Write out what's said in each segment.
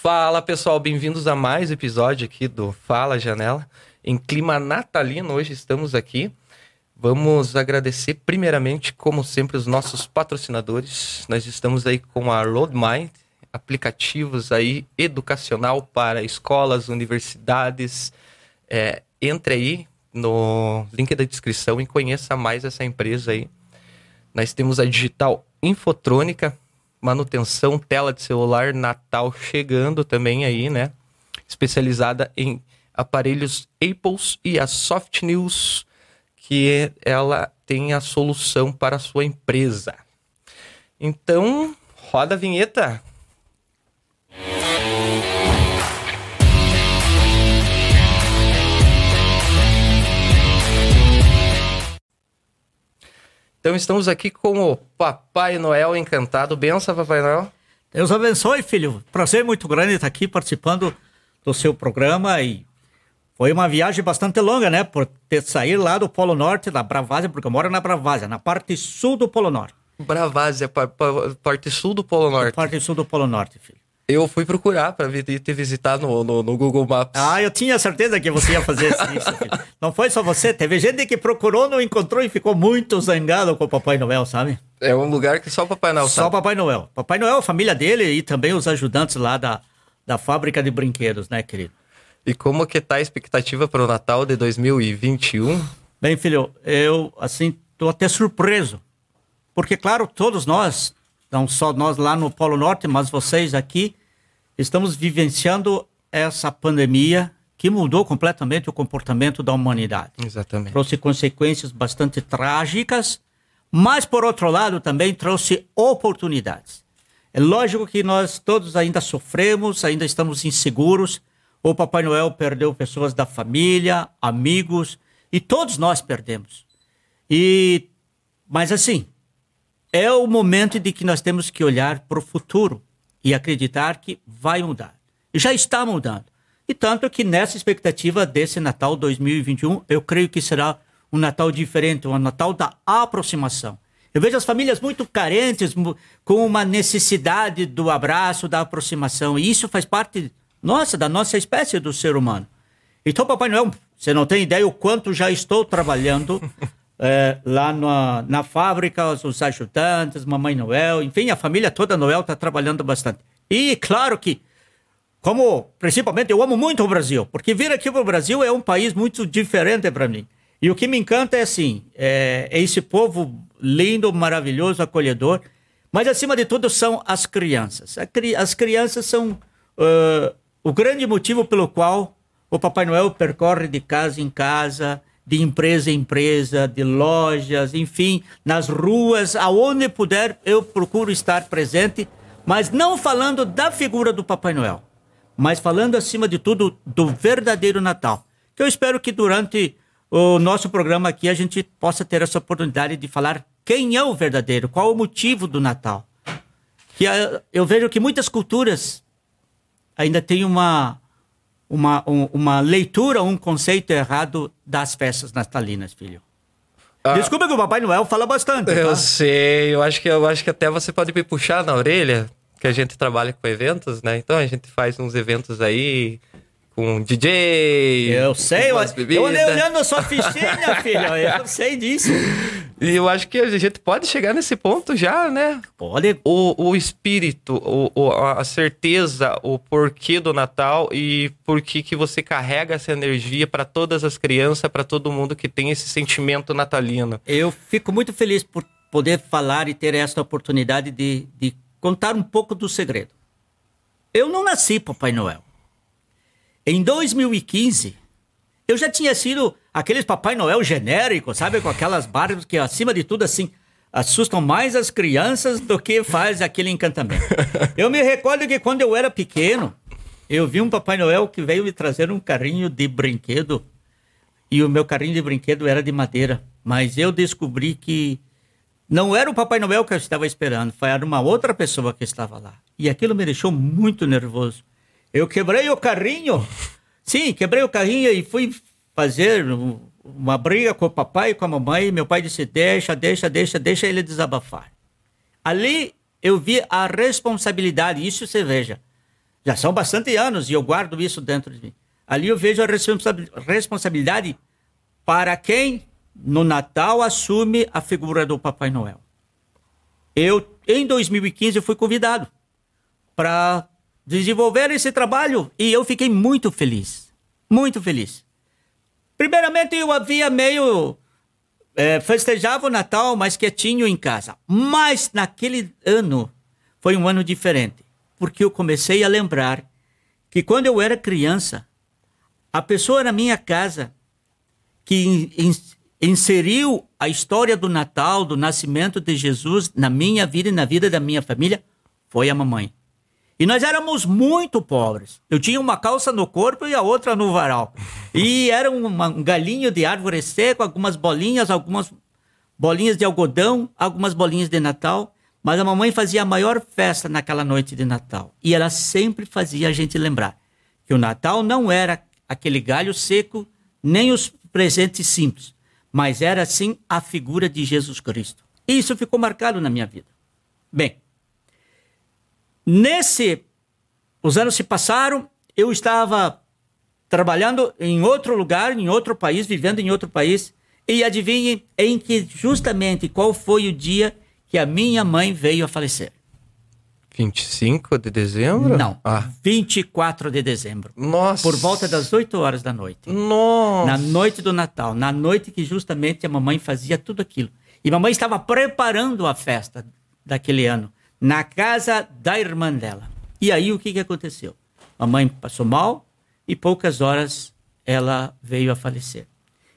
Fala pessoal, bem-vindos a mais episódio aqui do Fala Janela. Em clima natalino, hoje estamos aqui. Vamos agradecer primeiramente, como sempre, os nossos patrocinadores. Nós estamos aí com a RoadMind, aplicativos aí educacional para escolas, universidades. É, entre aí no link da descrição e conheça mais essa empresa aí. Nós temos a Digital Infotrônica, manutenção, tela de celular, Natal chegando também aí, né? Especializada em aparelhos Apples e a Soft News, que ela tem a solução para a sua empresa. Então, roda a vinheta. Então estamos aqui com o Papai Noel encantado. Benção, Papai Noel. Deus abençoe, filho. Prazer muito grande estar aqui participando do seu programa e foi uma viagem bastante longa, né? Por ter saído lá do Polo Norte, da Bravásia, porque eu moro na Bravásia, na parte sul do Polo Norte. Bravásia, parte sul do Polo Norte. Parte sul do Polo Norte, filho. Eu fui procurar para te visitar no, no, no, Google Maps. Ah, eu tinha certeza que você ia fazer isso. Filho. Não foi só você, teve gente que procurou, não encontrou e ficou muito zangado com o Papai Noel, sabe? É um lugar que só o Papai Noel Só o Papai Noel. Papai Noel, a família dele e também os ajudantes lá da, da fábrica de brinquedos, né, querido? E como que tá a expectativa para o Natal de 2021? Bem, filho, eu, assim, tô até surpreso. Porque, claro, todos nós, não só nós lá no Polo Norte, mas vocês aqui, estamos vivenciando essa pandemia que mudou completamente o comportamento da humanidade. Exatamente. Trouxe consequências bastante trágicas, mas por outro lado também trouxe oportunidades. É lógico que nós todos ainda sofremos, ainda estamos inseguros. O Papai Noel perdeu pessoas da família, amigos, e todos nós perdemos. E mas assim, é o momento de que nós temos que olhar para o futuro e acreditar que vai mudar. Já está mudando. E tanto que nessa expectativa desse Natal 2021, eu creio que será um Natal diferente, um Natal da aproximação. Eu vejo as famílias muito carentes, com uma necessidade do abraço, da aproximação. E isso faz parte, nossa, da nossa espécie do ser humano. Então, Papai Noel, você não tem ideia o quanto já estou trabalhando é, lá na, na fábrica, os ajudantes, Mamãe Noel, enfim, a família toda Noel está trabalhando bastante. E claro que, como principalmente eu amo muito o Brasil, porque vir aqui para o Brasil é um país muito diferente para mim. E o que me encanta é assim, é, é esse povo lindo, maravilhoso, acolhedor, mas acima de tudo são as crianças. As crianças são uh, o grande motivo pelo qual o Papai Noel percorre de casa em casa, de empresa em empresa, de lojas, enfim, nas ruas, aonde puder, eu procuro estar presente, mas não falando da figura do Papai Noel, mas falando acima de tudo do verdadeiro Natal. Que eu espero que durante o nosso programa aqui a gente possa ter essa oportunidade de falar quem é o verdadeiro, qual o motivo do Natal. Que eu vejo que muitas culturas ainda têm uma uma, um, uma leitura, um conceito errado das festas natalinas, filho. Ah, Desculpa que o Papai Noel fala bastante. Eu tá? sei, eu acho que eu acho que até você pode me puxar na orelha, que a gente trabalha com eventos, né? Então a gente faz uns eventos aí com DJ. Eu sei, eu, eu andei olhando a sua fichinha, filho. Eu sei disso. E eu acho que a gente pode chegar nesse ponto já, né? Pode. O, o espírito, o, a certeza, o porquê do Natal e por que que você carrega essa energia para todas as crianças, para todo mundo que tem esse sentimento natalino. Eu fico muito feliz por poder falar e ter esta oportunidade de, de contar um pouco do segredo. Eu não nasci Papai Noel. Em 2015, eu já tinha sido aqueles Papai Noel genéricos, sabe? Com aquelas barbas que, acima de tudo, assim, assustam mais as crianças do que faz aquele encantamento. Eu me recordo que quando eu era pequeno, eu vi um Papai Noel que veio me trazer um carrinho de brinquedo. E o meu carrinho de brinquedo era de madeira. Mas eu descobri que não era o Papai Noel que eu estava esperando, foi uma outra pessoa que estava lá. E aquilo me deixou muito nervoso. Eu quebrei o carrinho. Sim, quebrei o carrinho e fui fazer uma briga com o papai e com a mamãe. Meu pai disse: deixa, deixa, deixa, deixa ele desabafar. Ali eu vi a responsabilidade, isso você veja. Já são bastante anos e eu guardo isso dentro de mim. Ali eu vejo a responsabilidade para quem no Natal assume a figura do Papai Noel. Eu, em 2015, fui convidado para desenvolver esse trabalho e eu fiquei muito feliz. Muito feliz. Primeiramente, eu havia meio. É, festejava o Natal mais quietinho em casa. Mas naquele ano foi um ano diferente. Porque eu comecei a lembrar que quando eu era criança, a pessoa na minha casa que inseriu a história do Natal, do nascimento de Jesus na minha vida e na vida da minha família foi a mamãe. E nós éramos muito pobres. Eu tinha uma calça no corpo e a outra no varal. E era uma, um galinho de árvore seca, algumas bolinhas, algumas bolinhas de algodão, algumas bolinhas de Natal. Mas a mamãe fazia a maior festa naquela noite de Natal. E ela sempre fazia a gente lembrar que o Natal não era aquele galho seco, nem os presentes simples mas era sim a figura de Jesus Cristo. E isso ficou marcado na minha vida. Bem, nesse. Os anos se passaram, eu estava trabalhando em outro lugar, em outro país, vivendo em outro país, e adivinhe em que justamente qual foi o dia que a minha mãe veio a falecer. 25 de dezembro? Não. Ah. 24 de dezembro. Nossa. Por volta das 8 horas da noite. Nossa. Na noite do Natal. Na noite que justamente a mamãe fazia tudo aquilo. E mamãe estava preparando a festa daquele ano. Na casa da irmã dela. E aí o que, que aconteceu? A mãe passou mal e poucas horas ela veio a falecer.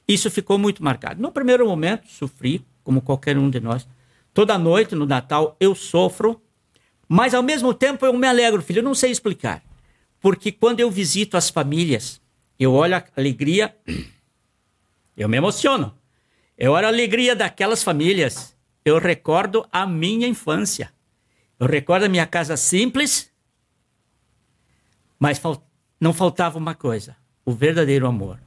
Isso ficou muito marcado. No primeiro momento, sofri, como qualquer um de nós. Toda noite no Natal eu sofro mas ao mesmo tempo eu me alegro, filho, eu não sei explicar. Porque quando eu visito as famílias, eu olho a alegria, eu me emociono. Eu olho a alegria daquelas famílias, eu recordo a minha infância. Eu recordo a minha casa simples, mas não faltava uma coisa: o verdadeiro amor.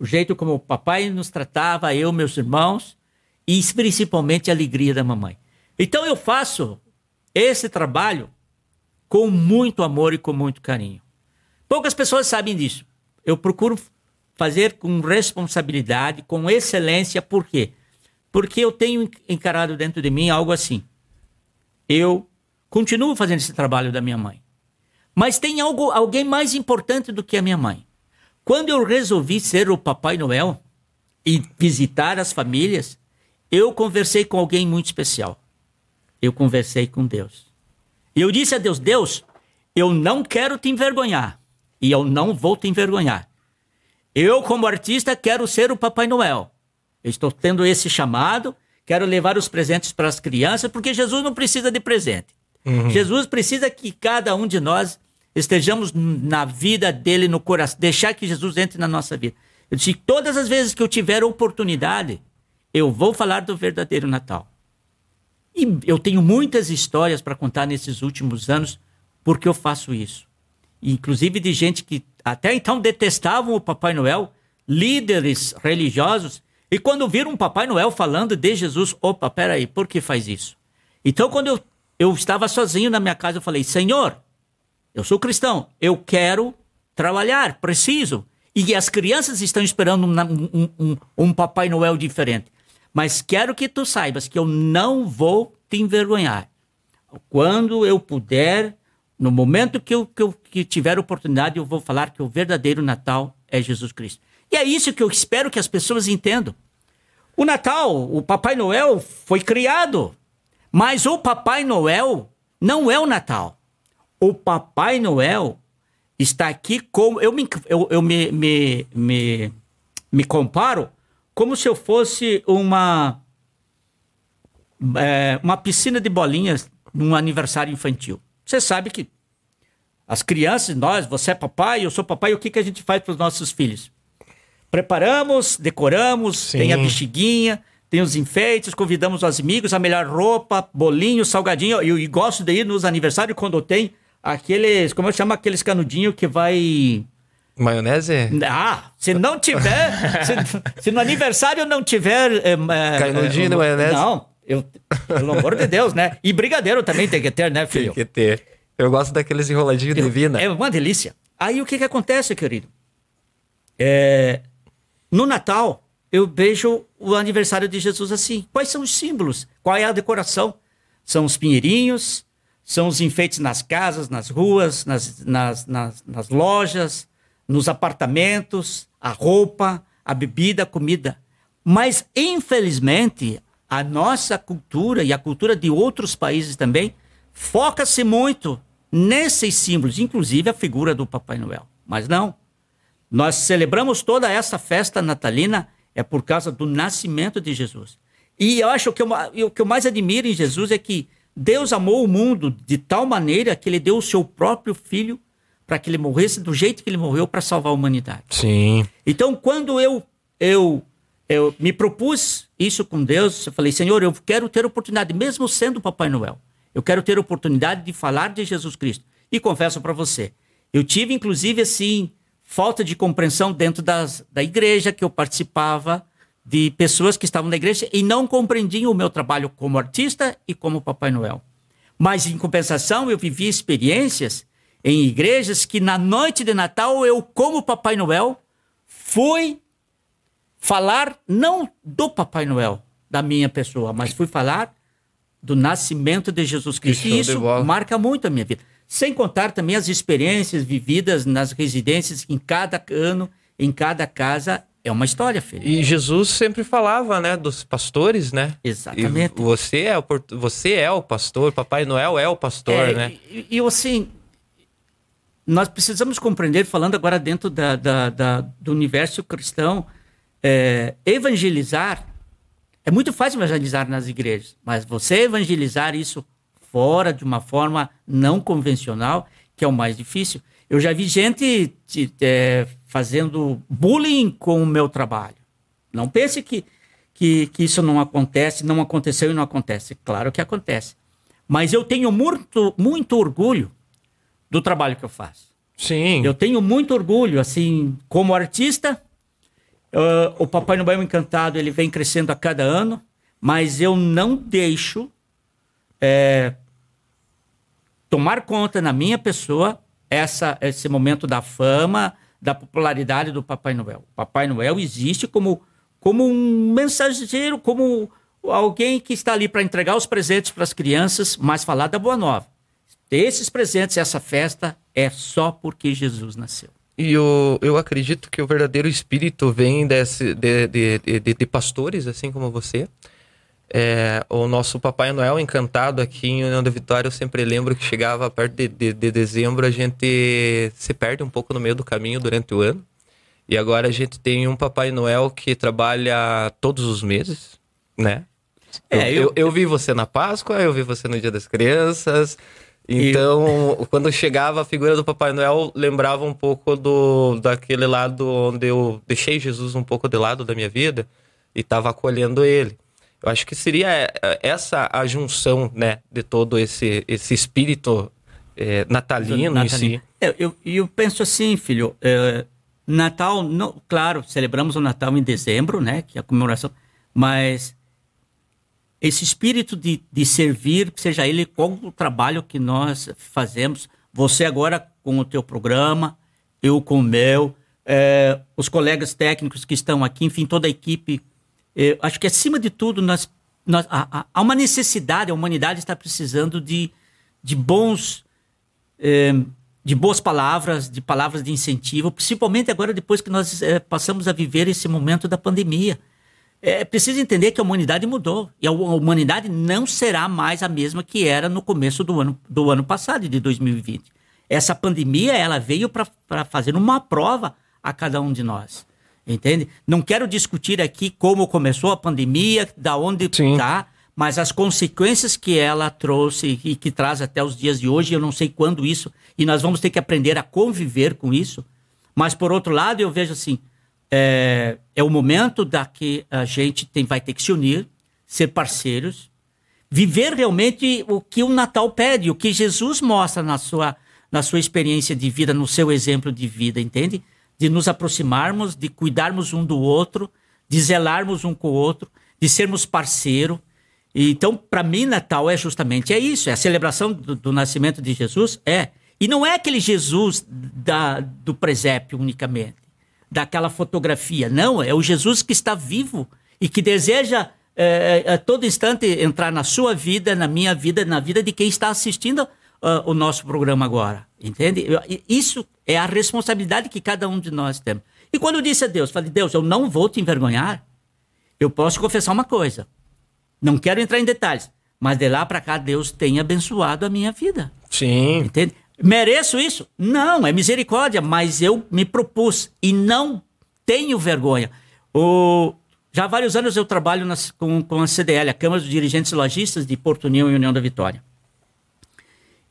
O jeito como o papai nos tratava, eu, meus irmãos, e principalmente a alegria da mamãe. Então eu faço esse trabalho com muito amor e com muito carinho. Poucas pessoas sabem disso. Eu procuro fazer com responsabilidade, com excelência, por quê? Porque eu tenho encarado dentro de mim algo assim. Eu continuo fazendo esse trabalho da minha mãe. Mas tem algo, alguém mais importante do que a minha mãe. Quando eu resolvi ser o Papai Noel e visitar as famílias, eu conversei com alguém muito especial eu conversei com Deus. E eu disse a Deus: Deus, eu não quero te envergonhar. E eu não vou te envergonhar. Eu, como artista, quero ser o Papai Noel. Eu estou tendo esse chamado, quero levar os presentes para as crianças, porque Jesus não precisa de presente. Uhum. Jesus precisa que cada um de nós estejamos na vida dele, no coração, deixar que Jesus entre na nossa vida. Eu disse: todas as vezes que eu tiver oportunidade, eu vou falar do verdadeiro Natal. E eu tenho muitas histórias para contar nesses últimos anos porque eu faço isso. Inclusive de gente que até então detestavam o Papai Noel, líderes religiosos, e quando viram um Papai Noel falando de Jesus, opa, peraí, por que faz isso? Então, quando eu, eu estava sozinho na minha casa, eu falei: Senhor, eu sou cristão, eu quero trabalhar, preciso. E as crianças estão esperando um, um, um, Papai Noel diferente. Mas quero que tu saibas que eu não vou te envergonhar. Quando eu puder, no momento que eu, que eu que tiver oportunidade, eu vou falar que o verdadeiro Natal é Jesus Cristo. E é isso que eu espero que as pessoas entendam. O Natal, o Papai Noel foi criado, mas o Papai Noel não é o Natal. O Papai Noel está aqui como. Eu me, eu, eu me, me, me, me comparo como se eu fosse uma é, uma piscina de bolinhas num aniversário infantil. Você sabe que as crianças, nós, você é papai, eu sou papai, o que, que a gente faz para os nossos filhos? Preparamos, decoramos, Sim. tem a bexiguinha, tem os enfeites, convidamos os amigos, a melhor roupa, bolinho, salgadinho. Eu, eu gosto de ir nos aniversários quando tem aqueles, como eu chamo aqueles canudinhos que vai Maionese? Ah, se não tiver. se, se, no aniversário não tiver. É, é, Canudinho de maionese? Não, eu, pelo amor de Deus, né? E brigadeiro também tem que ter, né, filho? Tem que ter. Eu gosto daqueles enroladinhos de vina. É uma delícia. Aí o que, que acontece, querido? É, no Natal, eu vejo o aniversário de Jesus assim. Quais são os símbolos? Qual é a decoração? São os pinheirinhos, são os enfeites nas casas, nas ruas, nas, nas, nas, nas lojas, nos apartamentos, a roupa, a bebida, a comida. Mas, infelizmente, a nossa cultura e a cultura de outros países também foca-se muito nesses símbolos, inclusive a figura do Papai Noel. Mas não. Nós celebramos toda essa festa natalina é por causa do nascimento de Jesus. E eu acho que o que eu mais admiro em Jesus é que Deus amou o mundo de tal maneira que ele deu o seu próprio filho para que ele morresse do jeito que ele morreu para salvar a humanidade. Sim. Então, quando eu eu eu me propus isso com Deus, eu falei: "Senhor, eu quero ter oportunidade mesmo sendo Papai Noel. Eu quero ter oportunidade de falar de Jesus Cristo". E confesso para você, eu tive inclusive assim falta de compreensão dentro das, da igreja que eu participava, de pessoas que estavam na igreja e não compreendiam o meu trabalho como artista e como Papai Noel. Mas, em compensação, eu vivi experiências em igrejas que na noite de Natal eu, como Papai Noel, fui falar não do Papai Noel, da minha pessoa, mas fui falar do nascimento de Jesus Cristo. E isso marca muito a minha vida. Sem contar também as experiências vividas nas residências em cada ano, em cada casa. É uma história, filho. E Jesus sempre falava, né, dos pastores, né? Exatamente. E você é o, você é o pastor, Papai Noel é o pastor, é, né? E, e assim, nós precisamos compreender, falando agora dentro da, da, da do universo cristão, é, evangelizar é muito fácil evangelizar nas igrejas, mas você evangelizar isso fora de uma forma não convencional, que é o mais difícil. Eu já vi gente é, fazendo bullying com o meu trabalho. Não pense que, que, que isso não acontece, não aconteceu e não acontece. Claro que acontece. Mas eu tenho muito, muito orgulho do trabalho que eu faço. Sim. Eu tenho muito orgulho, assim, como artista. Uh, o Papai Noel Encantado ele vem crescendo a cada ano, mas eu não deixo é, tomar conta na minha pessoa essa, esse momento da fama, da popularidade do Papai Noel. O Papai Noel existe como, como um mensageiro, como alguém que está ali para entregar os presentes para as crianças, mas falar da boa nova. Esses presentes, essa festa, é só porque Jesus nasceu. E eu, eu acredito que o verdadeiro espírito vem desse, de, de, de, de pastores, assim como você, é, o nosso Papai Noel encantado aqui em União da Vitória, eu sempre lembro que chegava perto de, de, de, dezembro, a gente se perde um pouco no meio do caminho durante o ano. E agora a gente tem um Papai Noel que trabalha todos os meses, né? É, eu, eu, eu vi você na Páscoa, eu vi você no Dia das Crianças. Então, eu... quando chegava a figura do Papai Noel, lembrava um pouco do daquele lado onde eu deixei Jesus um pouco de lado da minha vida e estava acolhendo ele. Eu acho que seria é, é, essa a junção, né, de todo esse, esse espírito é, natalino, natalino, em si. É, eu, eu penso assim, filho, é, Natal, não, claro, celebramos o Natal em dezembro, né, que é a comemoração, mas esse espírito de, de servir, seja ele qual o trabalho que nós fazemos, você agora com o teu programa, eu com o meu, é, os colegas técnicos que estão aqui, enfim, toda a equipe eu acho que, acima de tudo, nós, nós, há, há, uma necessidade, a humanidade está precisando de, de bons. Eh, de boas palavras, de palavras de incentivo, principalmente agora depois que nós eh, passamos a viver esse momento da pandemia. É preciso entender que a humanidade mudou e a humanidade não será mais a mesma que era no começo do ano, do ano passado, de 2020. Essa pandemia ela veio para fazer uma prova a cada um de nós. Entende? Não quero discutir aqui como começou a pandemia, da onde está, mas as consequências que ela trouxe e que traz até os dias de hoje, eu não sei quando isso, e nós vamos ter que aprender a conviver com isso. Mas, por outro lado, eu vejo assim: é, é o momento da que a gente tem, vai ter que se unir, ser parceiros, viver realmente o que o Natal pede, o que Jesus mostra na sua, na sua experiência de vida, no seu exemplo de vida, entende? De nos aproximarmos, de cuidarmos um do outro, de zelarmos um com o outro, de sermos parceiro. Então, para mim, Natal é justamente é isso, é a celebração do, do, nascimento de Jesus, é. E não é aquele Jesus da, do presépio unicamente, daquela fotografia, não, é o Jesus que está vivo e que deseja é, a todo instante entrar na sua vida, na minha vida, na vida de quem está assistindo uh, o nosso programa agora, entende? Isso é a responsabilidade que cada um de nós temos. E quando eu disse a Deus, falei, Deus, eu não vou te envergonhar, eu posso confessar uma coisa, não quero entrar em detalhes, mas de lá para cá Deus tem abençoado a minha vida. Sim. Entende? Mereço isso? Não, é misericórdia, mas eu me propus e não tenho vergonha. O, já há vários anos eu trabalho nas, com, com a CDL, a Câmara dos Dirigentes Logistas de Porto União e União da Vitória.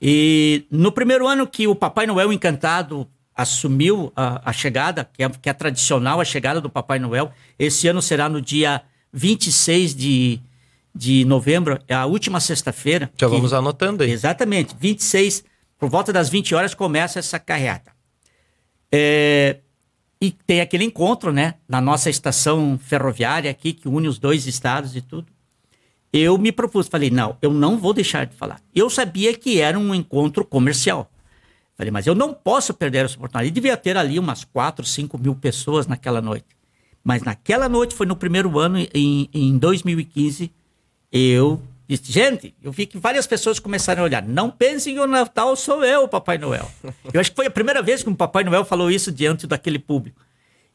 E no primeiro ano que o Papai Noel Encantado assumiu a, a chegada, que é, que é tradicional a chegada do Papai Noel, esse ano será no dia 26 de, de novembro, é a última sexta-feira. Já que, vamos anotando aí. Exatamente, 26, por volta das 20 horas começa essa carreata. É, e tem aquele encontro, né, na nossa estação ferroviária aqui, que une os dois estados e tudo. Eu me propus, falei, não, eu não vou deixar de falar. Eu sabia que era um encontro comercial. Falei, mas eu não posso perder essa oportunidade. E devia ter ali umas 4, 5 mil pessoas naquela noite. Mas naquela noite, foi no primeiro ano, em, em 2015, eu disse, gente, eu vi que várias pessoas começaram a olhar. Não pensem que o Natal sou eu, Papai Noel. eu acho que foi a primeira vez que o Papai Noel falou isso diante daquele público.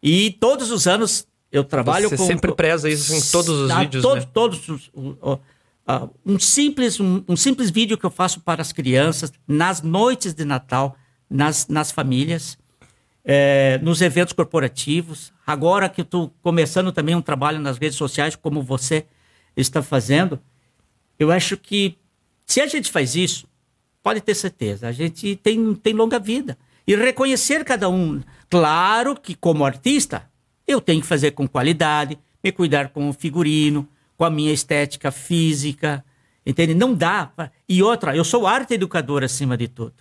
E todos os anos eu trabalho Você com... Sempre preza isso em todos os ah, vídeos, todos, né? Todos os... Uh, uh, um, simples, um, um, simples vídeo que eu faço para as crianças nas noites de Natal, nas, nas famílias, é, nos eventos corporativos. Agora que estou começando também um trabalho nas redes sociais, como você está fazendo, eu acho que se a gente faz isso, pode ter certeza, a gente tem, tem longa vida. E reconhecer cada um. Claro que, como artista, eu tenho que fazer com qualidade, me cuidar com o figurino, com a minha estética física, entende? Não dá. Pra... E outra, eu sou arte educador acima de tudo.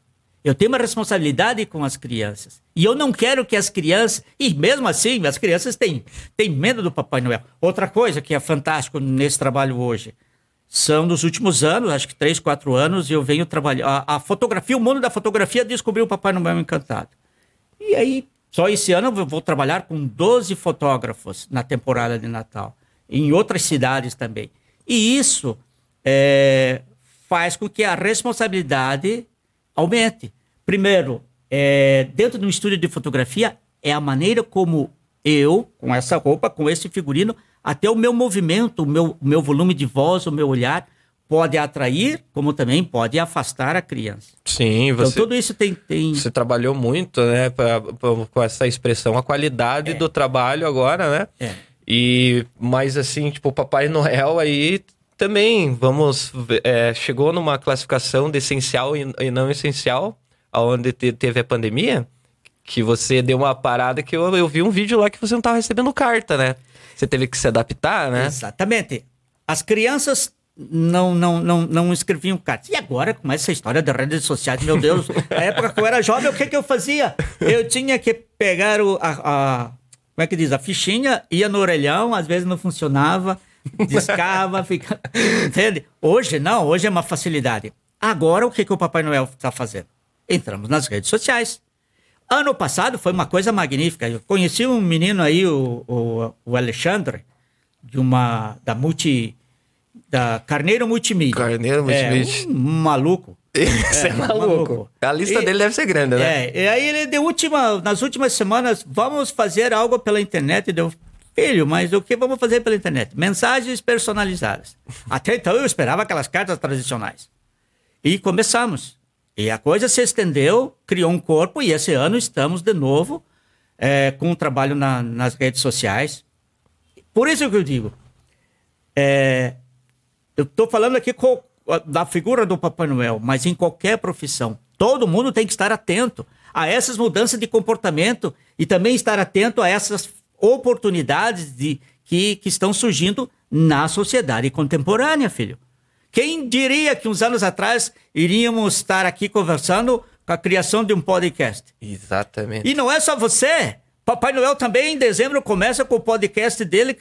Eu tenho uma responsabilidade com as crianças. E eu não quero que as crianças. E mesmo assim, as crianças têm, têm medo do Papai Noel. Outra coisa que é fantástico nesse trabalho hoje são nos últimos anos, acho que três, quatro anos, eu venho trabalhar. A, a, fotografia, o mundo da fotografia descobriu o Papai Noel Encantado. E aí, só esse ano eu vou trabalhar com 12 fotógrafos na temporada de Natal, em outras cidades também. E isso é, faz com que a responsabilidade aumente. Primeiro, é, dentro de um estúdio de fotografia, é a maneira como eu, com essa roupa, com esse figurino, até o meu movimento, o meu, o meu volume de voz, o meu olhar, pode atrair, como também pode afastar a criança. Sim, então, você. Então, tudo isso tem. tem... Você trabalhou muito, né, pra, pra, com essa expressão, a qualidade é. do trabalho agora, né? É. E, mas assim, tipo, o Papai Noel aí também, vamos. É, chegou numa classificação de essencial e não essencial, onde teve a pandemia, que você deu uma parada que eu, eu vi um vídeo lá que você não estava recebendo carta, né? Você teve que se adaptar, né? Exatamente. As crianças não, não, não, não escreviam cartas. E agora, com essa história das redes sociais, meu Deus, na época que eu era jovem, o que, que eu fazia? Eu tinha que pegar o, a, a, como é que diz, a fichinha, ia no orelhão, às vezes não funcionava, discava, fica... entende? Hoje não, hoje é uma facilidade. Agora, o que, que o Papai Noel está fazendo? Entramos nas redes sociais. Ano passado foi uma coisa magnífica. Eu conheci um menino aí, o, o, o Alexandre, de uma da multi da Carneiro Multimídia. Carneiro Multimídia. É, um maluco. Isso é, é maluco. maluco. A lista e, dele deve ser grande, né? É, e aí ele de última, nas últimas semanas, vamos fazer algo pela internet. Deu, filho, mas o que vamos fazer pela internet? Mensagens personalizadas. Até então eu esperava aquelas cartas tradicionais. E começamos. E a coisa se estendeu, criou um corpo, e esse ano estamos de novo é, com o um trabalho na, nas redes sociais. Por isso que eu digo, é, eu estou falando aqui com, da figura do Papai Noel, mas em qualquer profissão, todo mundo tem que estar atento a essas mudanças de comportamento e também estar atento a essas oportunidades de, que, que estão surgindo na sociedade contemporânea, filho. Quem diria que uns anos atrás iríamos estar aqui conversando com a criação de um podcast? Exatamente. E não é só você. Papai Noel também em dezembro começa com o podcast dele, uh,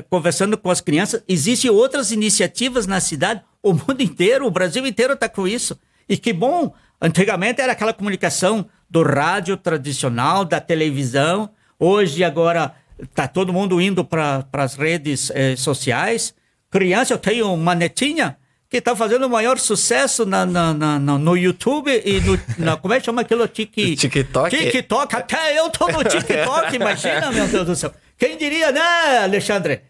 uh, conversando com as crianças. Existem outras iniciativas na cidade, o mundo inteiro, o Brasil inteiro está com isso. E que bom! Antigamente era aquela comunicação do rádio tradicional, da televisão. Hoje, agora, está todo mundo indo para as redes eh, sociais. Criança, eu tenho uma netinha que está fazendo o maior sucesso na, na, na, no YouTube e no. Na, como é que chama aquilo? Tiki, TikTok? TikTok. Até eu tô no TikTok, imagina, meu Deus do céu. Quem diria, né, Alexandre?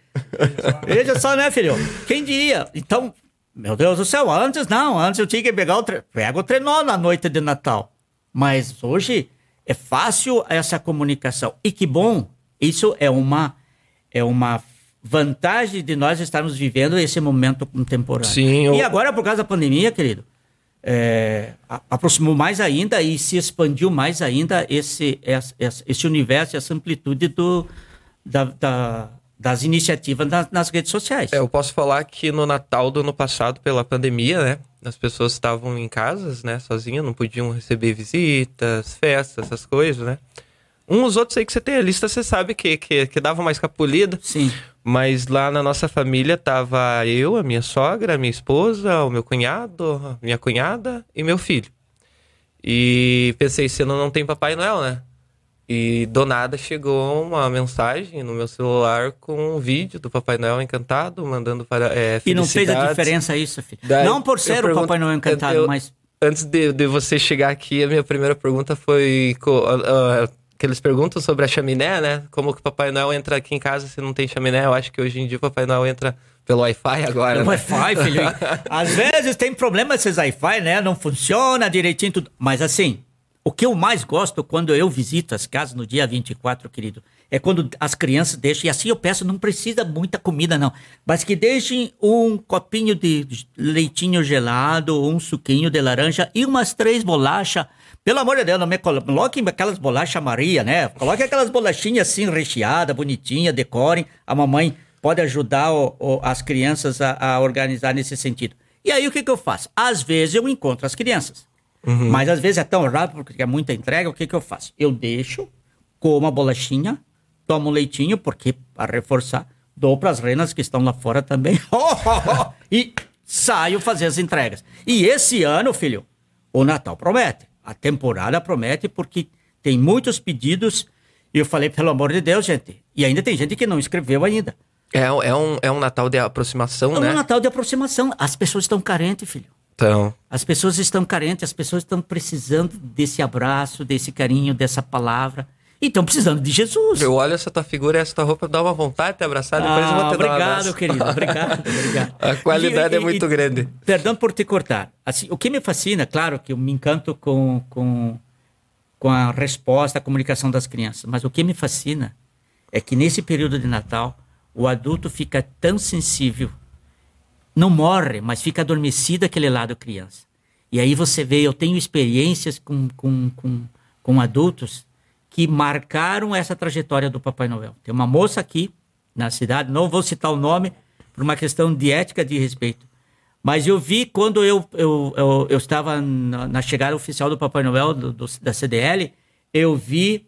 Veja só, né, filho? Quem diria? Então, meu Deus do céu, antes não, antes eu tinha que pegar o, tre... Pega o trenó na noite de Natal. Mas hoje é fácil essa comunicação. E que bom, isso é uma, é uma vantagem de nós estarmos vivendo esse momento contemporâneo. Sim, eu... E agora, por causa da pandemia, querido, é, aproximou mais ainda e se expandiu mais ainda esse, esse, esse universo, essa amplitude do, da, da, das iniciativas nas, nas, redes sociais. É, eu posso falar que no Natal do ano passado, pela pandemia, né? As pessoas estavam em casas, né? Sozinhas, não podiam receber visitas, festas, essas coisas, né? Uns outros aí que você tem a lista, você sabe que, que, que dava uma escapulida. Sim. Mas lá na nossa família tava eu, a minha sogra, a minha esposa, o meu cunhado, minha cunhada e meu filho. E pensei, se não, não tem Papai Noel, né? E do nada chegou uma mensagem no meu celular com um vídeo do Papai Noel encantado, mandando para. É, e não fez a diferença isso, filho. Daí, não por ser o pergunto, Papai Noel encantado, eu, mas. Antes de, de, você chegar aqui, a minha primeira pergunta foi: uh, uh, que eles perguntam sobre a chaminé, né? Como que o Papai Noel entra aqui em casa se não tem chaminé? Eu acho que hoje em dia o Papai Noel entra pelo Wi-Fi agora. Pelo né? Wi-Fi, filho. Às vezes tem problema esses Wi-Fi, né? Não funciona direitinho tudo. Mas assim, o que eu mais gosto quando eu visito as casas no dia 24, querido, é quando as crianças deixam, e assim eu peço, não precisa muita comida não, mas que deixem um copinho de leitinho gelado, um suquinho de laranja e umas três bolachas pelo amor de Deus, não me coloquem aquelas bolachas Maria, né? Coloquem aquelas bolachinhas assim recheadas, bonitinhas, decorem. A mamãe pode ajudar o, o, as crianças a, a, organizar nesse sentido. E aí o que, que eu faço? Às vezes eu encontro as crianças. Uhum. Mas às vezes é tão rápido porque é muita entrega, o que, que eu faço? Eu deixo, como a bolachinha, tomo um leitinho, porque para reforçar, dou para as renas que estão lá fora também. e saio fazer as entregas. E esse ano, filho, o Natal promete a temporada promete porque tem muitos pedidos. E eu falei, pelo amor de Deus, gente. E ainda tem gente que não escreveu ainda. É, é, um, é um Natal de aproximação, é né? É um Natal de aproximação. As pessoas estão carentes, filho. Então. As pessoas estão carentes, as pessoas estão precisando desse abraço, desse carinho, dessa palavra. E estão precisando de Jesus. Eu olho essa tua figura e essa tua roupa, dá uma vontade de te abraçar, depois ah, eu vou te obrigado, dar Obrigado, querido, obrigado, obrigado. A qualidade e, é muito e, grande. Perdão por te cortar. Assim, o que me fascina, claro que eu me encanto com, com, com a resposta, a comunicação das crianças, mas o que me fascina é que nesse período de Natal, o adulto fica tão sensível, não morre, mas fica adormecido aquele lado criança. E aí você vê, eu tenho experiências com, com, com, com adultos que marcaram essa trajetória do Papai Noel. Tem uma moça aqui na cidade, não vou citar o nome por uma questão de ética de respeito, mas eu vi quando eu, eu, eu, eu estava na, na, chegada oficial do Papai Noel do, do, da CDL, eu vi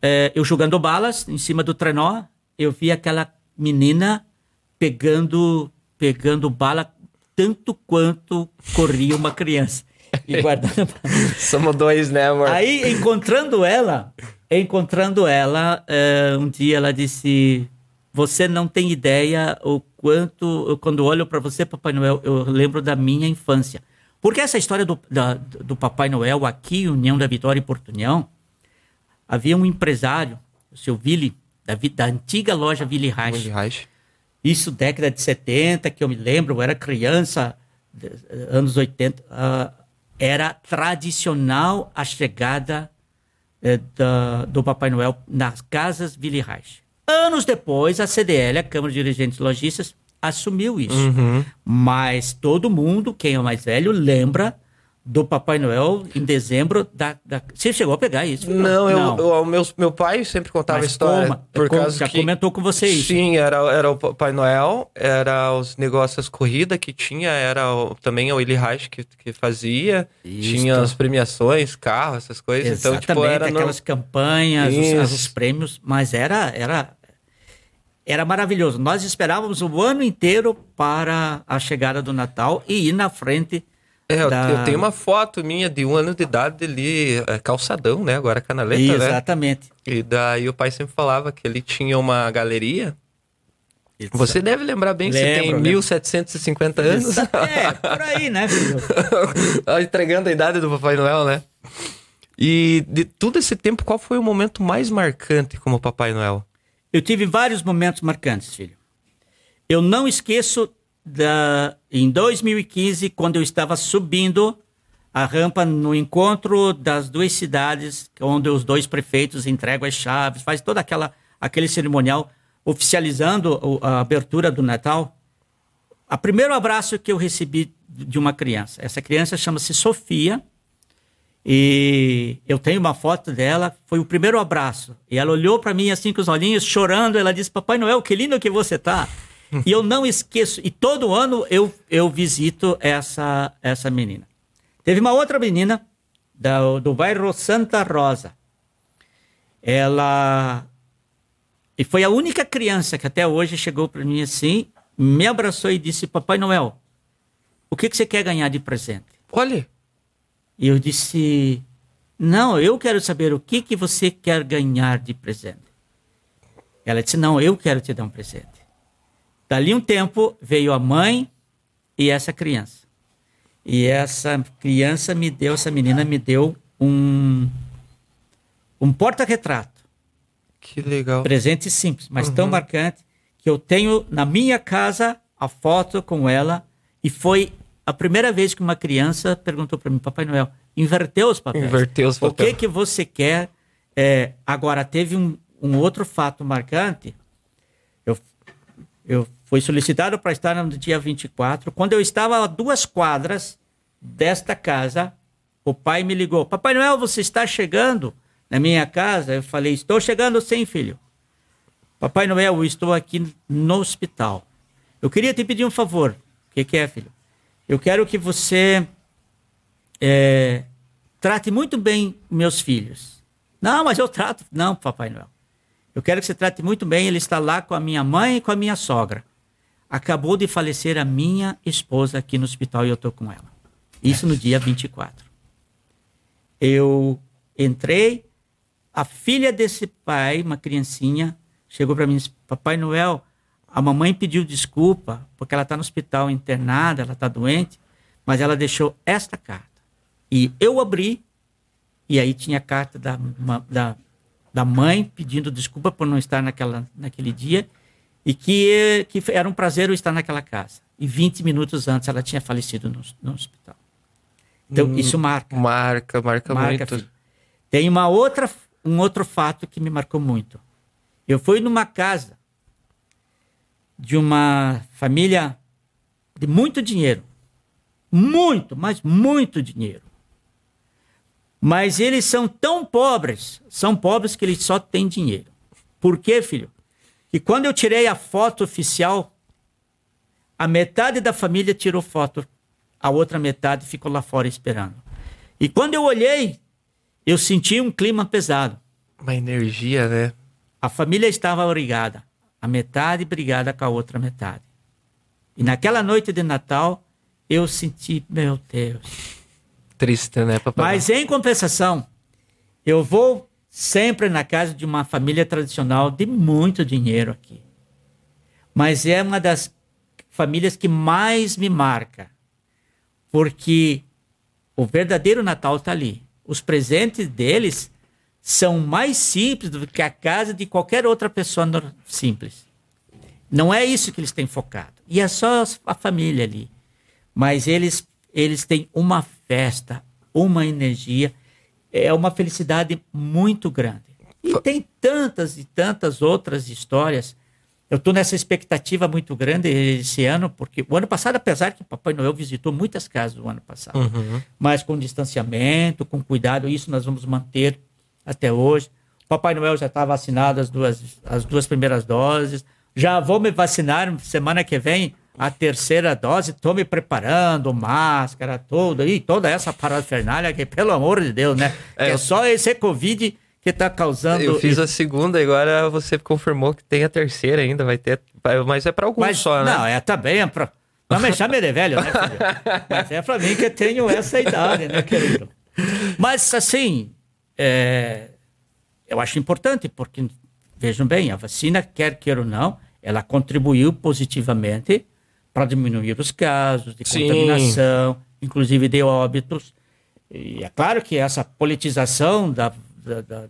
é, eu jogando balas em cima do trenó, eu vi aquela menina pegando pegando bala tanto quanto corria uma criança e guardando. Somos dois, né, amor? Aí, encontrando ela, encontrando ela, uh, um dia ela disse: Você não tem ideia o quanto, eu, quando olho para você, Papai Noel, eu lembro da minha infância. Porque essa história do, da, do Papai Noel aqui, União da Vitória e Portunhão, havia um empresário, o seu Willy, da, da antiga loja Willy Reich. Reich. Isso década de 70, que eu me lembro, eu era criança, anos 80. Uh, era tradicional a chegada eh, da, do Papai Noel nas casas Reich. Anos depois, a CDL, a Câmara de Dirigentes Logistas, assumiu isso. Uhum. Mas todo mundo, quem é mais velho, lembra do Papai Noel em dezembro da, da... Você chegou a pegar isso? Não, eu, eu, meu, meu pai sempre contava a história. Como, por como, causa já que, comentou com você isso. Sim, era, era o Papai Noel, era os negócios corrida que tinha, era o, também o Willy Reich que, que fazia, isso. tinha as premiações, carro, essas coisas. Exatamente, então, tipo, era aquelas no... campanhas, os, os, prêmios, mas era, era, era maravilhoso. Nós esperávamos o ano inteiro para a chegada do Natal e ir na frente é, da... eu tenho uma foto minha de um ano de idade ali, é, calçadão, né? Agora canaleta, Exatamente. né? Exatamente. E daí o pai sempre falava que ele tinha uma galeria. Você deve lembrar bem que você tem lembro. 1750 anos. É, por aí, né, filho? Entregando a idade do Papai Noel, né? E de todo esse tempo, qual foi o momento mais marcante como Papai Noel? Eu tive vários momentos marcantes, filho. Eu não esqueço da, em 2015, quando eu estava subindo a rampa no encontro das duas cidades, onde os dois prefeitos entregam as chaves, faz todo aquela, aquele cerimonial oficializando a abertura do Natal. O primeiro abraço que eu recebi de uma criança. Essa criança chama-se Sofia. E eu tenho uma foto dela, foi o primeiro abraço. E ela olhou para mim assim com os olhinhos, chorando. Ela disse: Papai Noel, que lindo que você tá e eu não esqueço, e todo ano eu, eu visito essa, essa menina. Teve uma outra menina da, do bairro Santa Rosa. Ela. E foi a única criança que até hoje chegou para mim assim, me abraçou e disse: Papai Noel, o que, que você quer ganhar de presente? Olha. E eu disse: Não, eu quero saber o que, que você quer ganhar de presente. Ela disse: Não, eu quero te dar um presente. Dali um tempo veio a mãe e essa criança. E essa criança me deu, essa menina me deu um um porta-retrato. Que legal. Presente simples, mas uhum. tão marcante que eu tenho na minha casa a foto com ela e foi a primeira vez que uma criança perguntou para mim, Papai Noel, inverteu os papéis. Inverteu os papéis. O que que você quer? É, agora teve um, um outro fato marcante. Eu eu fui solicitado para estar no dia 24. Quando eu estava a duas quadras desta casa, o pai me ligou: Papai Noel, você está chegando na minha casa? Eu falei: Estou chegando sim, filho. Papai Noel, eu estou aqui no hospital. Eu queria te pedir um favor. O que, que é, filho? Eu quero que você é, trate muito bem meus filhos. Não, mas eu trato. Não, Papai Noel. Eu quero que você trate muito bem. Ele está lá com a minha mãe e com a minha sogra. Acabou de falecer a minha esposa aqui no hospital e eu estou com ela. Isso no dia 24. Eu entrei, a filha desse pai, uma criancinha, chegou para mim e disse: Papai Noel, a mamãe pediu desculpa porque ela está no hospital internada, ela está doente, mas ela deixou esta carta. E eu abri, e aí tinha a carta da, da da mãe pedindo desculpa por não estar naquela, naquele dia e que, que era um prazer eu estar naquela casa. E 20 minutos antes ela tinha falecido no, no hospital. Então, hum, isso marca. Marca, marca, marca muito. Filho. Tem uma outra, um outro fato que me marcou muito. Eu fui numa casa de uma família de muito dinheiro. Muito, mas muito dinheiro. Mas eles são tão pobres, são pobres que eles só têm dinheiro. Por quê, filho? Que quando eu tirei a foto oficial, a metade da família tirou foto, a outra metade ficou lá fora esperando. E quando eu olhei, eu senti um clima pesado. Uma energia, né? A família estava brigada, a metade brigada com a outra metade. E naquela noite de Natal, eu senti, meu Deus, triste, né, papai? Mas em compensação, eu vou sempre na casa de uma família tradicional de muito dinheiro aqui. Mas é uma das famílias que mais me marca, porque o verdadeiro Natal está ali. Os presentes deles são mais simples do que a casa de qualquer outra pessoa simples. Não é isso que eles têm focado. E é só a família ali. Mas eles, eles têm uma festa, uma energia, é uma felicidade muito grande. E tem tantas e tantas outras histórias eu estou nessa expectativa muito grande esse ano, porque o ano passado, apesar que Papai Noel visitou muitas casas o ano passado, Uhum. mas com distanciamento, com cuidado, isso nós vamos manter até hoje. Papai Noel já está vacinado as duas, as duas primeiras doses. Já vou me vacinar semana que vem a terceira dose. Estou me preparando, máscara, tudo, e toda essa parafernália que, pelo amor de Deus, né? É, É, só esse Covid que está causando. Eu fiz isso. a segunda, agora você confirmou que tem a terceira ainda, vai ter. Mas é pra alguns Mas, só, né? Não, é também é pra. Não me chame de velho, né, filho? Mas é pra mim que tenho essa idade, né, querido? Mas, assim, é, eu acho importante, porque, vejam bem, a vacina, quer queira ou não, ela contribuiu positivamente para diminuir os casos de Sim. contaminação, inclusive de óbitos. E é claro que essa politização da, da- da-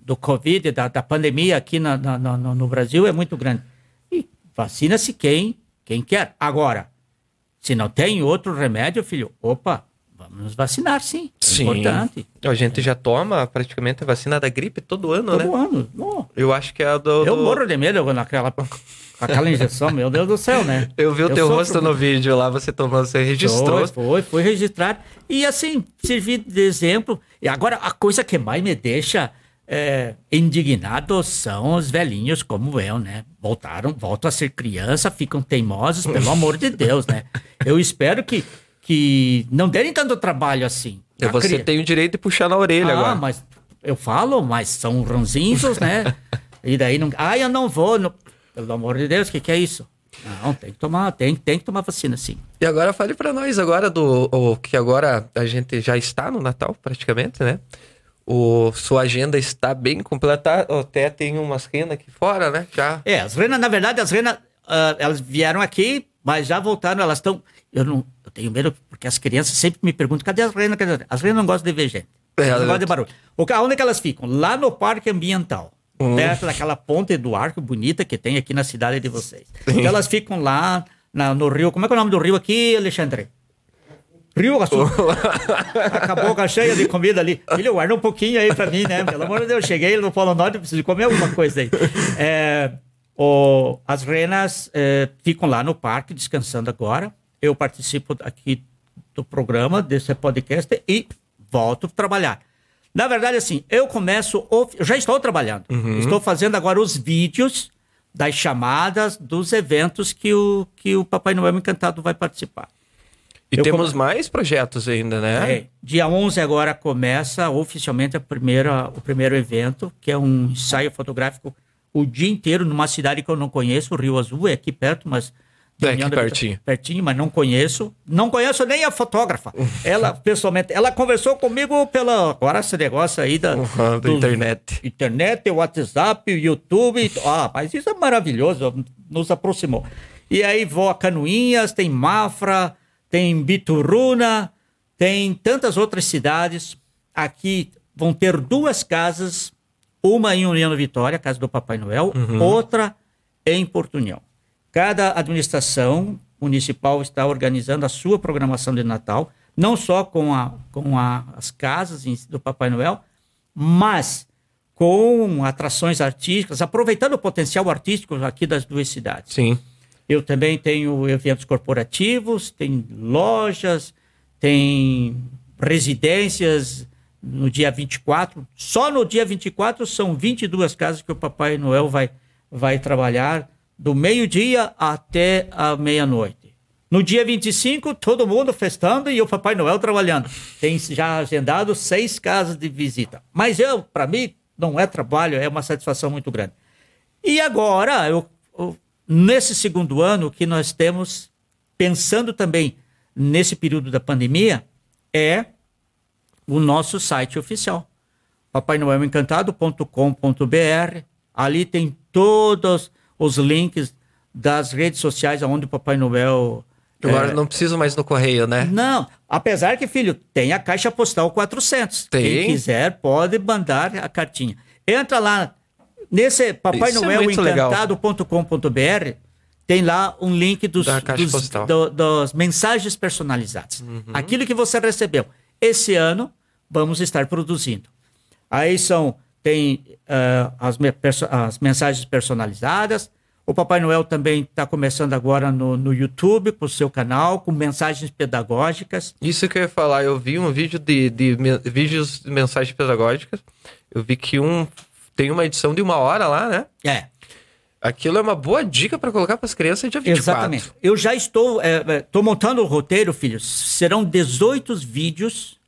do Covid, da, da pandemia aqui na- na- no, no Brasil é muito grande. E vacina-se quem, quem quer. Agora, se não tem outro remédio, filho, opa, vamos nos vacinar sim. Sim. importante. A gente já toma praticamente a vacina da gripe todo ano, né? Todo ano. Oh, Eu acho que é a do. eu morro de medo naquela, aquela injeção, meu Deus do céu, né? Eu vi o teu sofro rosto no muito. vídeo lá, você tomando, você registrou. Foi, foi, foi registrado. E assim, servir de exemplo. E agora, a coisa que mais me deixa é, indignado são os velhinhos como eu, né? Voltaram, voltam a ser criança, ficam teimosos, pelo amor de Deus, né? Eu espero que, que não derem tanto trabalho assim. A Você cri- tem o direito de puxar na orelha ah, agora. mas eu falo, mas são ranzinhos, né? e daí não. Ah, eu não vou. não- Pelo amor de Deus, o que, que é isso? Não, tem que tomar, tem, tem que tomar vacina, sim. E agora fale pra nós agora do o, que agora a gente já está no Natal praticamente, né? O sua agenda está bem completa. Até tem umas renas aqui fora, né? Já. É, as renas, na verdade, as renas, ah, elas vieram aqui, mas já voltaram, elas estão. Eu não. Eu tenho medo, porque as crianças sempre me perguntam: cadê as renas? Cadê as renas? As renas não gostam de ver gente. É, não ela- gostam de barulho. O, onde é que elas ficam? Lá no Parque Ambiental. Hum. Perto daquela ponte do arco bonita que tem aqui na cidade de vocês. Então elas ficam lá na- no rio. Como é que é o nome do rio aqui, Alexandre? Rio Açúcar. a boca cheia de comida ali. Filho, guarda um pouquinho aí pra mim, né? Pelo amor de Deus, cheguei no Polo Norte, preciso comer alguma coisa aí. É, o- as renas é, ficam lá no parque descansando agora. Eu participo aqui do programa, desse podcast, e volto a trabalhar. Na verdade, assim, eu começo. Eu já estou trabalhando. Estou fazendo agora os vídeos das chamadas dos eventos que o, que o Papai Noel Encantado vai participar. E Eu temos come- mais projetos ainda, né? É, dia 11 agora começa oficialmente a primeira, o primeiro evento, que é um ensaio fotográfico o dia inteiro numa cidade que eu não conheço, Rio Azul, é aqui perto, mas... É aqui pertinho. Pertinho, mas não conheço. Não conheço nem a fotógrafa. Ela, pessoalmente, ela conversou comigo pela... Agora esse negócio aí da... Uhum, da internet. Internet, WhatsApp, YouTube. Ah, mas isso é maravilhoso, nos aproximou. E aí vou a Canoinhas, tem Mafra, tem Bituruna, tem tantas outras cidades. Aqui vão ter duas casas, uma em União da Vitória, casa do Papai Noel, outra em Porto União. Cada administração municipal está organizando a sua programação de Natal, não só com, a, com a- as casas do Papai Noel, mas com atrações artísticas, aproveitando o potencial artístico aqui das duas cidades. Sim. Eu também tenho eventos corporativos, tem lojas, tem residências no dia 24. Só no dia 24 são 22 casas que o Papai Noel vai, vai trabalhar do meio-dia até a meia-noite. No dia 25, todo mundo festando e o Papai Noel trabalhando. Tem já agendado seis casas de visita. Mas eu, para mim, não é trabalho, é uma satisfação muito grande. E agora, eu, eu- nesse segundo ano, que nós temos, pensando também nesse período da pandemia, é o nosso site oficial. Papai Noel Encantado.com.br. Ali tem todos os links das redes sociais onde o Papai Noel. Agora é, não preciso mais no correio, né? não, apesar que, filho, tem a caixa postal 400. Tem? Quem quiser pode mandar a cartinha. Entra lá nesse Papai é Noel legal. Encantado.com.br. Tem lá um link dos, dos, do- das mensagens personalizadas. Uhum. Aquilo que você recebeu. Esse ano, vamos estar produzindo. Aí são, tem ah, as, as mensagens personalizadas, O Papai Noel também está começando agora no, no YouTube, com o seu canal, com mensagens pedagógicas. Isso que eu ia falar, eu vi um vídeo de, de, de vídeos de mensagens pedagógicas. Eu vi que um tem uma edição de uma hora lá, né? É. Aquilo é uma boa dica para colocar para as crianças dia 24. Exatamente. Eu já estou, é, é, montando o roteiro, filhos. Serão 18 vídeos,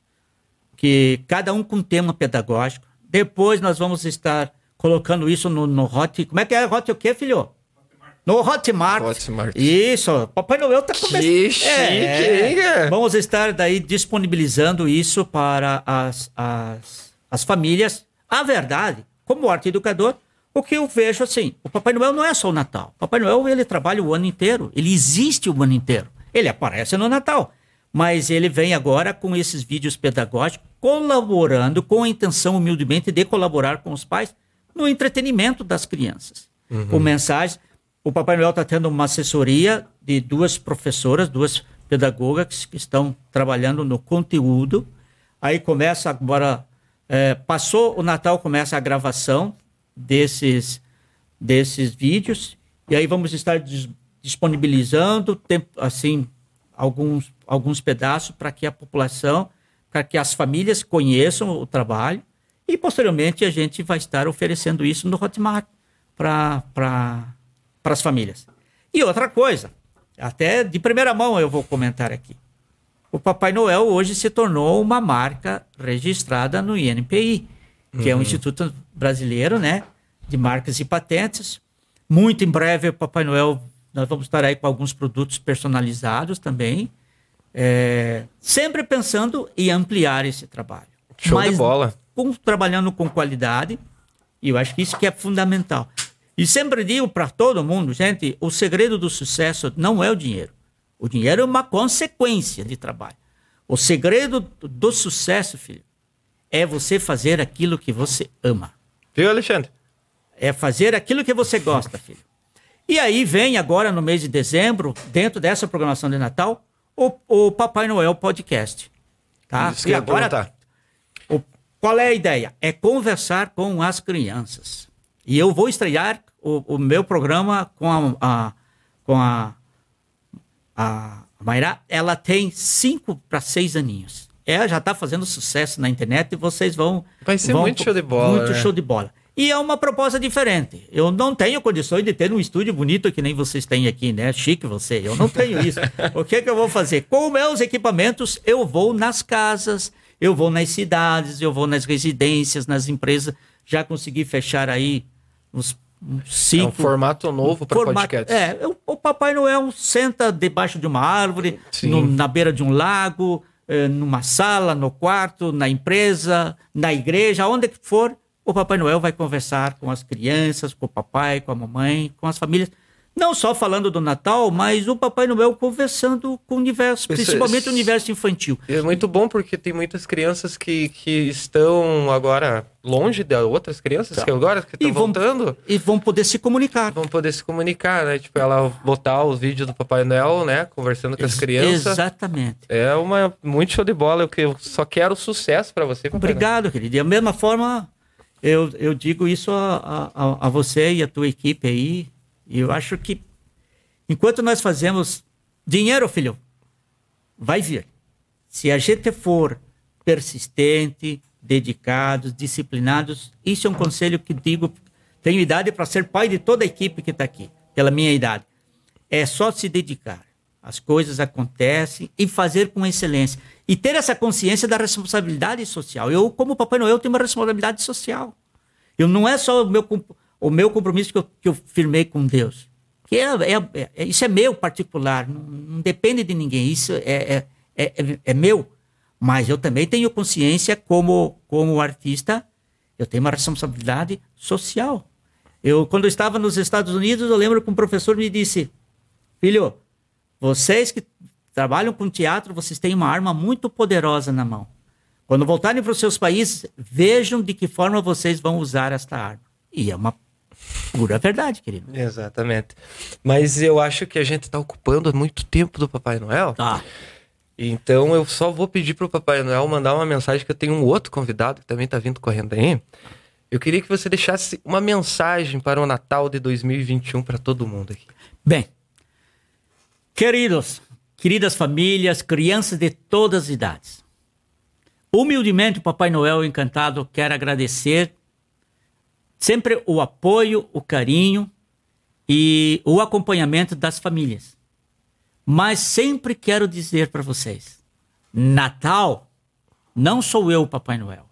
que cada um com tema pedagógico. Depois nós vamos estar colocando isso no, no Hot. Como é que é Hot o quê, filho? No Hotmart. Hotmart. Isso. Papai Noel tá começando. Que chique, é, Vamos estar daí disponibilizando isso para as, as, as famílias. A verdade, como arte educador, o que eu vejo assim, o Papai Noel não é só o Natal. O Papai Noel, ele trabalha o ano inteiro. Ele existe o ano inteiro. Ele aparece no Natal. Mas ele vem agora com esses vídeos pedagógicos, colaborando com a intenção, humildemente, de colaborar com os pais no entretenimento das crianças. Uhum. Com mensagens o Papai Noel está tendo uma assessoria de duas professoras, duas pedagogas que estão trabalhando no conteúdo. Aí começa agora, é, passou o Natal, começa a gravação desses, desses vídeos. E aí vamos estar disponibilizando, assim, alguns, alguns pedaços para que a população, para que as famílias conheçam o trabalho. E posteriormente a gente vai estar oferecendo isso no Hotmart para as famílias. E outra coisa, até de primeira mão eu vou comentar aqui. O Papai Noel hoje se tornou uma marca registrada no INPI, que uhum. é o Instituto Brasileiro, né, de Marcas e Patentes. Muito em breve o Papai Noel nós vamos estar aí com alguns produtos personalizados também, é, sempre pensando em ampliar esse trabalho. Show Mas, de bola. Com, trabalhando com qualidade, e eu acho que isso que é fundamental. E sempre digo para todo mundo, gente, o segredo do sucesso não é o dinheiro. O dinheiro é uma consequência de trabalho. O segredo do sucesso, filho, é você fazer aquilo que você ama. Viu, Alexandre? É fazer aquilo que você gosta, filho. E aí vem agora no mês de dezembro, dentro dessa programação de Natal, o, o Papai Noel Podcast. Tá? Isso e agora, o, qual é a ideia? É conversar com as crianças. E eu vou estrear o, o meu programa com a, a com a, a Mayra. Ela tem cinco para seis aninhos. Ela já está fazendo sucesso na internet e vocês vão. Vai ser vão, muito show de bola. Muito né? show de bola. E é uma proposta diferente. Eu não tenho condições de ter um estúdio bonito que nem vocês têm aqui, né? Chique você. Eu não tenho isso. o que, que eu vou fazer? Com meus equipamentos, eu vou nas casas, eu vou nas cidades, eu vou nas residências, nas empresas. Já consegui fechar aí uns cinco. É um formato novo para podcast. É, o, o, Papai Noel senta debaixo de uma árvore, no, na beira de um lago, eh, numa sala, no quarto, na empresa, na igreja, onde que for, o Papai Noel vai conversar com as crianças, com o papai, com a mamãe, com as famílias não só falando do Natal, mas o Papai Noel conversando com o universo, principalmente o universo infantil. É muito bom porque tem muitas crianças que, que estão agora longe de outras crianças tá. que agora que estão voltando. E vão poder se comunicar. Vão poder se comunicar, né? Tipo, ela botar os vídeos do Papai Noel, né? Conversando com as crianças. Exatamente. É uma muito show de bola. Eu, eu só quero sucesso para você, Papai Obrigado, Noel. querido. E da mesma forma, eu, eu digo isso a, a, a você e a tua equipe aí eu acho que enquanto nós fazemos dinheiro, filho, vai vir. Se a gente for persistente, dedicados, disciplinados, isso é um conselho que digo, tenho idade para ser pai de toda a equipe que está aqui, pela minha idade. É só se dedicar. As coisas acontecem e fazer com excelência. E ter essa consciência da responsabilidade social. Eu, como Papai Noel, tenho uma responsabilidade social. Eu não é só o meu o meu compromisso que eu, que eu firmei com Deus. Que é, é, é, isso é meu particular, não, não, depende de ninguém, isso é, é, é, é meu. Mas eu também tenho consciência, como, como artista, eu tenho uma responsabilidade social. Eu, quando eu estava nos Estados Unidos, eu lembro que um professor me disse: Filho, vocês que trabalham com teatro, vocês têm uma arma muito poderosa na mão. Quando voltarem para os seus países, vejam de que forma vocês vão usar esta arma. E é uma Pura verdade, querido. Exatamente. Mas eu acho que a gente está ocupando muito tempo do Papai Noel. Tá. Então eu só vou pedir pro Papai Noel mandar uma mensagem que eu tenho um outro convidado que também está vindo correndo aí. Eu queria que você deixasse uma mensagem para o Natal de 2021 para todo mundo aqui. Bem, queridos, queridas famílias, crianças de todas as idades, humildemente o Papai Noel Encantado quer agradecer sempre o apoio, o carinho e o acompanhamento das famílias. Mas sempre quero dizer para vocês: Natal não sou eu, Papai Noel.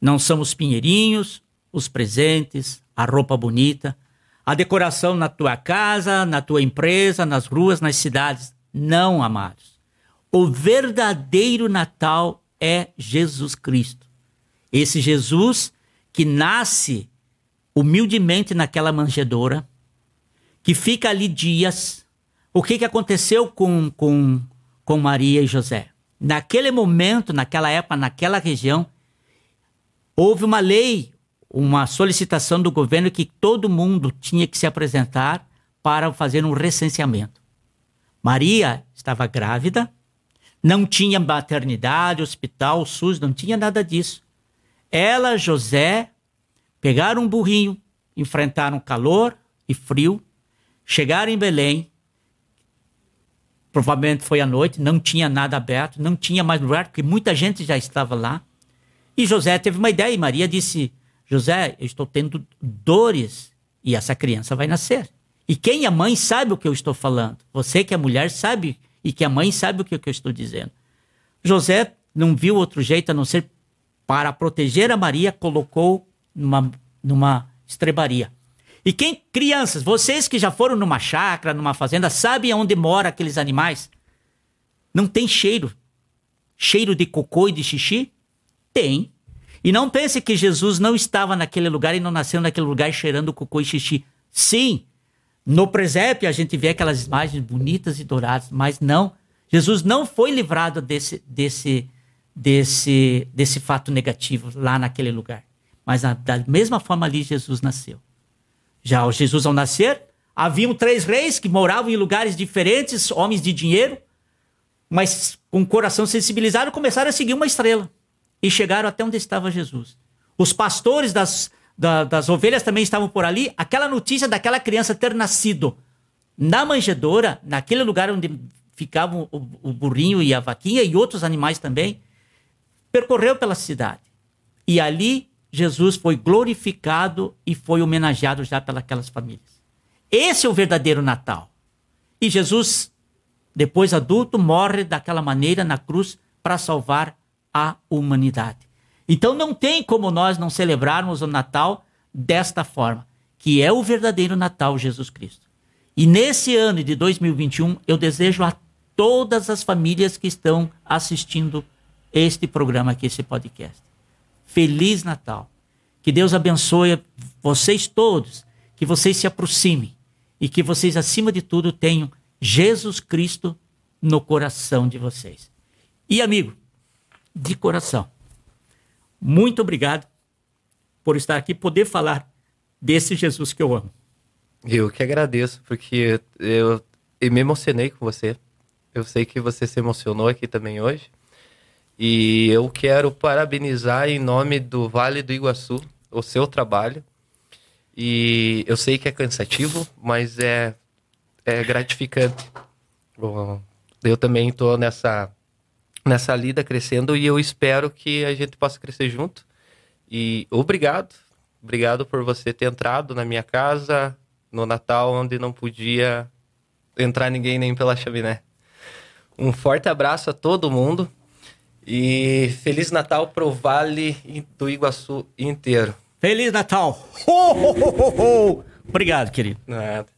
Não são os pinheirinhos, os presentes, a roupa bonita, a decoração na tua casa, na tua empresa, nas ruas, nas cidades. Não, amados. O verdadeiro Natal é Jesus Cristo. Esse Jesus que nasce humildemente naquela manjedoura, que fica ali dias. O que, que aconteceu com, com, com Maria e José? Naquele momento, naquela época, naquela região, houve uma lei, uma solicitação do governo que todo mundo tinha que se apresentar para fazer um recenseamento. Maria estava grávida, não tinha maternidade, hospital, SUS, não tinha nada disso. Ela, José, pegaram um burrinho, enfrentaram calor e frio, chegaram em Belém, provavelmente foi à noite, não tinha nada aberto, não tinha mais lugar, porque muita gente já estava lá. E José teve uma ideia, e Maria disse: José, eu estou tendo dores e essa criança vai nascer. E quem é mãe sabe o que eu estou falando. Você que é mulher sabe e que a mãe sabe o que eu estou dizendo. José não viu outro jeito a não ser para proteger a Maria, colocou numa, numa estrebaria. E quem, crianças, vocês que já foram numa chácara, numa fazenda, sabem onde moram aqueles animais? Não tem cheiro. Cheiro de cocô e de xixi? Tem. E não pense que Jesus não estava naquele lugar e não nasceu naquele lugar cheirando cocô e xixi. Sim, no presépio a gente vê aquelas imagens bonitas e douradas, mas não. Jesus não foi livrado desse, desse, desse, desse fato negativo lá naquele lugar. Mas da mesma forma ali Jesus nasceu. Já Jesus ao nascer, haviam três reis que moravam em lugares diferentes, homens de dinheiro, mas com o coração sensibilizado começaram a seguir uma estrela e chegaram até onde estava Jesus. Os pastores das, da, das ovelhas também estavam por ali. Aquela notícia daquela criança ter nascido na manjedoura, naquele lugar onde ficavam o, o burrinho e a vaquinha e outros animais também, percorreu pela cidade. E ali Jesus foi glorificado e foi homenageado já pelas famílias. Esse é o verdadeiro Natal. E Jesus, depois adulto, morre daquela maneira na cruz para salvar a humanidade. Então não tem como nós não celebrarmos o Natal desta forma, que é o verdadeiro Natal Jesus Cristo. E nesse ano de 2021, eu desejo a todas as famílias que estão assistindo este programa aqui, esse podcast. Feliz Natal. Que Deus abençoe vocês todos, que vocês se aproximem e que vocês, acima de tudo, tenham Jesus Cristo no coração de vocês. E, amigo, de coração, muito obrigado por estar aqui, poder falar desse Jesus que eu amo. Eu que agradeço, porque eu, eu me emocionei com você. Eu sei que você se emocionou aqui também hoje. E eu quero parabenizar em nome do Vale do Iguaçu o seu trabalho. E eu sei que é cansativo, mas é, é gratificante. Eu também estou nessa, nessa lida crescendo e eu espero que a gente possa crescer junto. E obrigado, obrigado por você ter entrado na minha casa no Natal, onde não podia entrar ninguém nem pela chaminé. Um forte abraço a todo mundo. E Feliz Natal pro Vale do Iguaçu inteiro. Feliz Natal! Ho, ho, ho, Obrigado, querido. Nada.